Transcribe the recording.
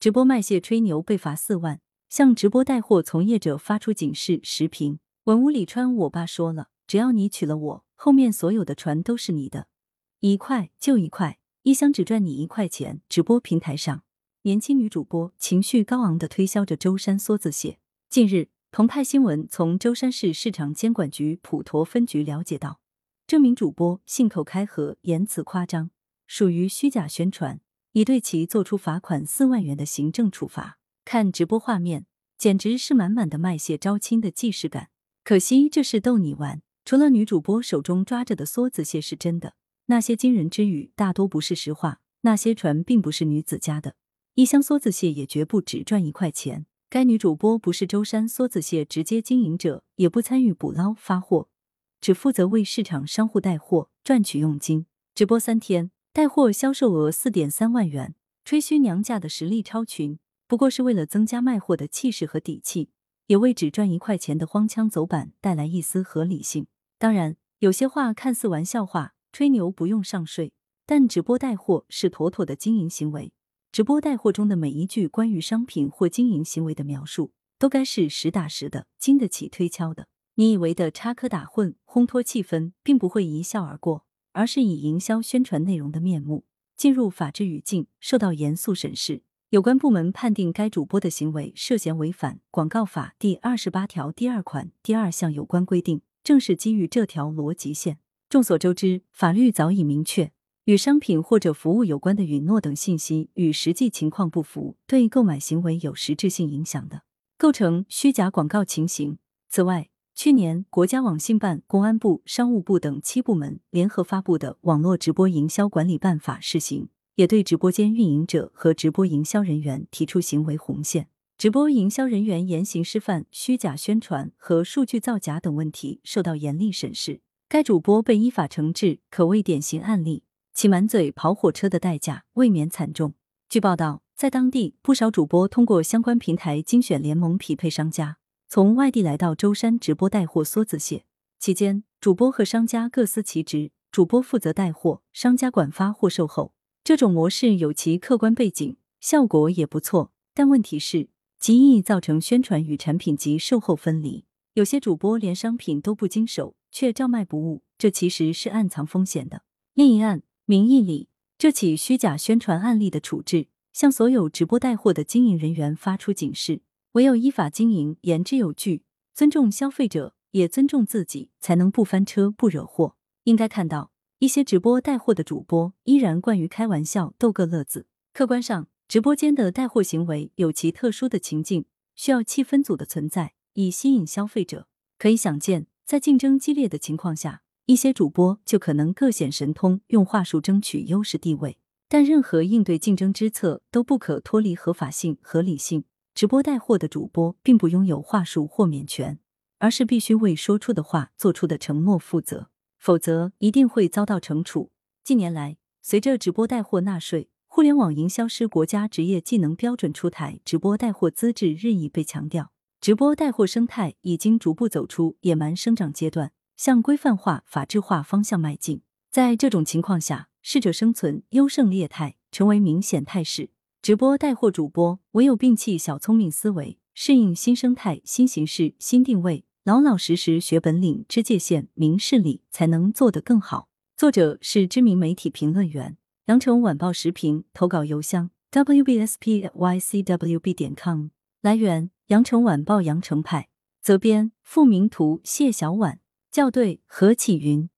直播卖蟹吹牛被罚四万，向直播带货从业者发出警示。时评：文屋里川，我爸说了，只要你娶了我，后面所有的船都是你的，一块就一块，一箱只赚你一块钱。直播平台上，年轻女主播情绪高昂的推销着舟山梭子蟹。近日，澎湃新闻从舟山市市场监管局普陀分局了解到，这名主播信口开河，言辞夸张。属于虚假宣传，已对其作出罚款四万元的行政处罚。看直播画面，简直是满满的卖蟹招亲的既视感。可惜这是逗你玩，除了女主播手中抓着的梭子蟹是真的，那些惊人之语大多不是实话。那些船并不是女子家的，一箱梭子蟹也绝不只赚一块钱。该女主播不是舟山梭子蟹直接经营者，也不参与捕捞发货，只负责为市场商户带货赚取佣金。直播三天。带货销售额四点三万元，吹嘘娘家的实力超群，不过是为了增加卖货的气势和底气，也为只赚一块钱的荒腔走板带来一丝合理性。当然，有些话看似玩笑话，吹牛不用上税，但直播带货是妥妥的经营行为。直播带货中的每一句关于商品或经营行为的描述，都该是实打实的，经得起推敲的。你以为的插科打诨、烘托气氛，并不会一笑而过。而是以营销宣传内容的面目进入法治语境，受到严肃审视。有关部门判定该主播的行为涉嫌违反《广告法》第二十八条第二款第二项有关规定，正是基于这条逻辑线。众所周知，法律早已明确，与商品或者服务有关的允诺等信息与实际情况不符，对购买行为有实质性影响的，构成虚假广告情形。此外，去年，国家网信办、公安部、商务部等七部门联合发布的《网络直播营销管理办法（试行）》也对直播间运营者和直播营销人员提出行为红线，直播营销人员言行失范、虚假宣传和数据造假等问题受到严厉审视。该主播被依法惩治，可谓典型案例，其满嘴跑火车的代价未免惨重。据报道，在当地，不少主播通过相关平台精选联盟匹配商家。从外地来到舟山直播带货梭子蟹，期间主播和商家各司其职，主播负责带货，商家管发货售后。这种模式有其客观背景，效果也不错。但问题是，极易造成宣传与产品及售后分离。有些主播连商品都不经手，却照卖不误，这其实是暗藏风险的。另一案，名义里这起虚假宣传案例的处置，向所有直播带货的经营人员发出警示。唯有依法经营，言之有据，尊重消费者，也尊重自己，才能不翻车、不惹祸。应该看到，一些直播带货的主播依然惯于开玩笑、逗个乐子。客观上，直播间的带货行为有其特殊的情境，需要气氛组的存在，以吸引消费者。可以想见，在竞争激烈的情况下，一些主播就可能各显神通，用话术争取优势地位。但任何应对竞争之策都不可脱离合法性、合理性。直播带货的主播并不拥有话术豁免权，而是必须为说出的话、做出的承诺负责，否则一定会遭到惩处。近年来，随着直播带货纳税、互联网营销师国家职业技能标准出台，直播带货资质日益被强调，直播带货生态已经逐步走出野蛮生长阶段，向规范化、法治化方向迈进。在这种情况下，适者生存、优胜劣汰成为明显态势。直播带货主播唯有摒弃小聪明思维，适应新生态、新形势、新定位，老老实实学本领、知界限、明事理，才能做得更好。作者是知名媒体评论员，羊城晚报时评投稿邮箱 wbspycwb 点 com。来源：羊城晚报羊城派，责编：付明图，谢小婉，校对：何启云。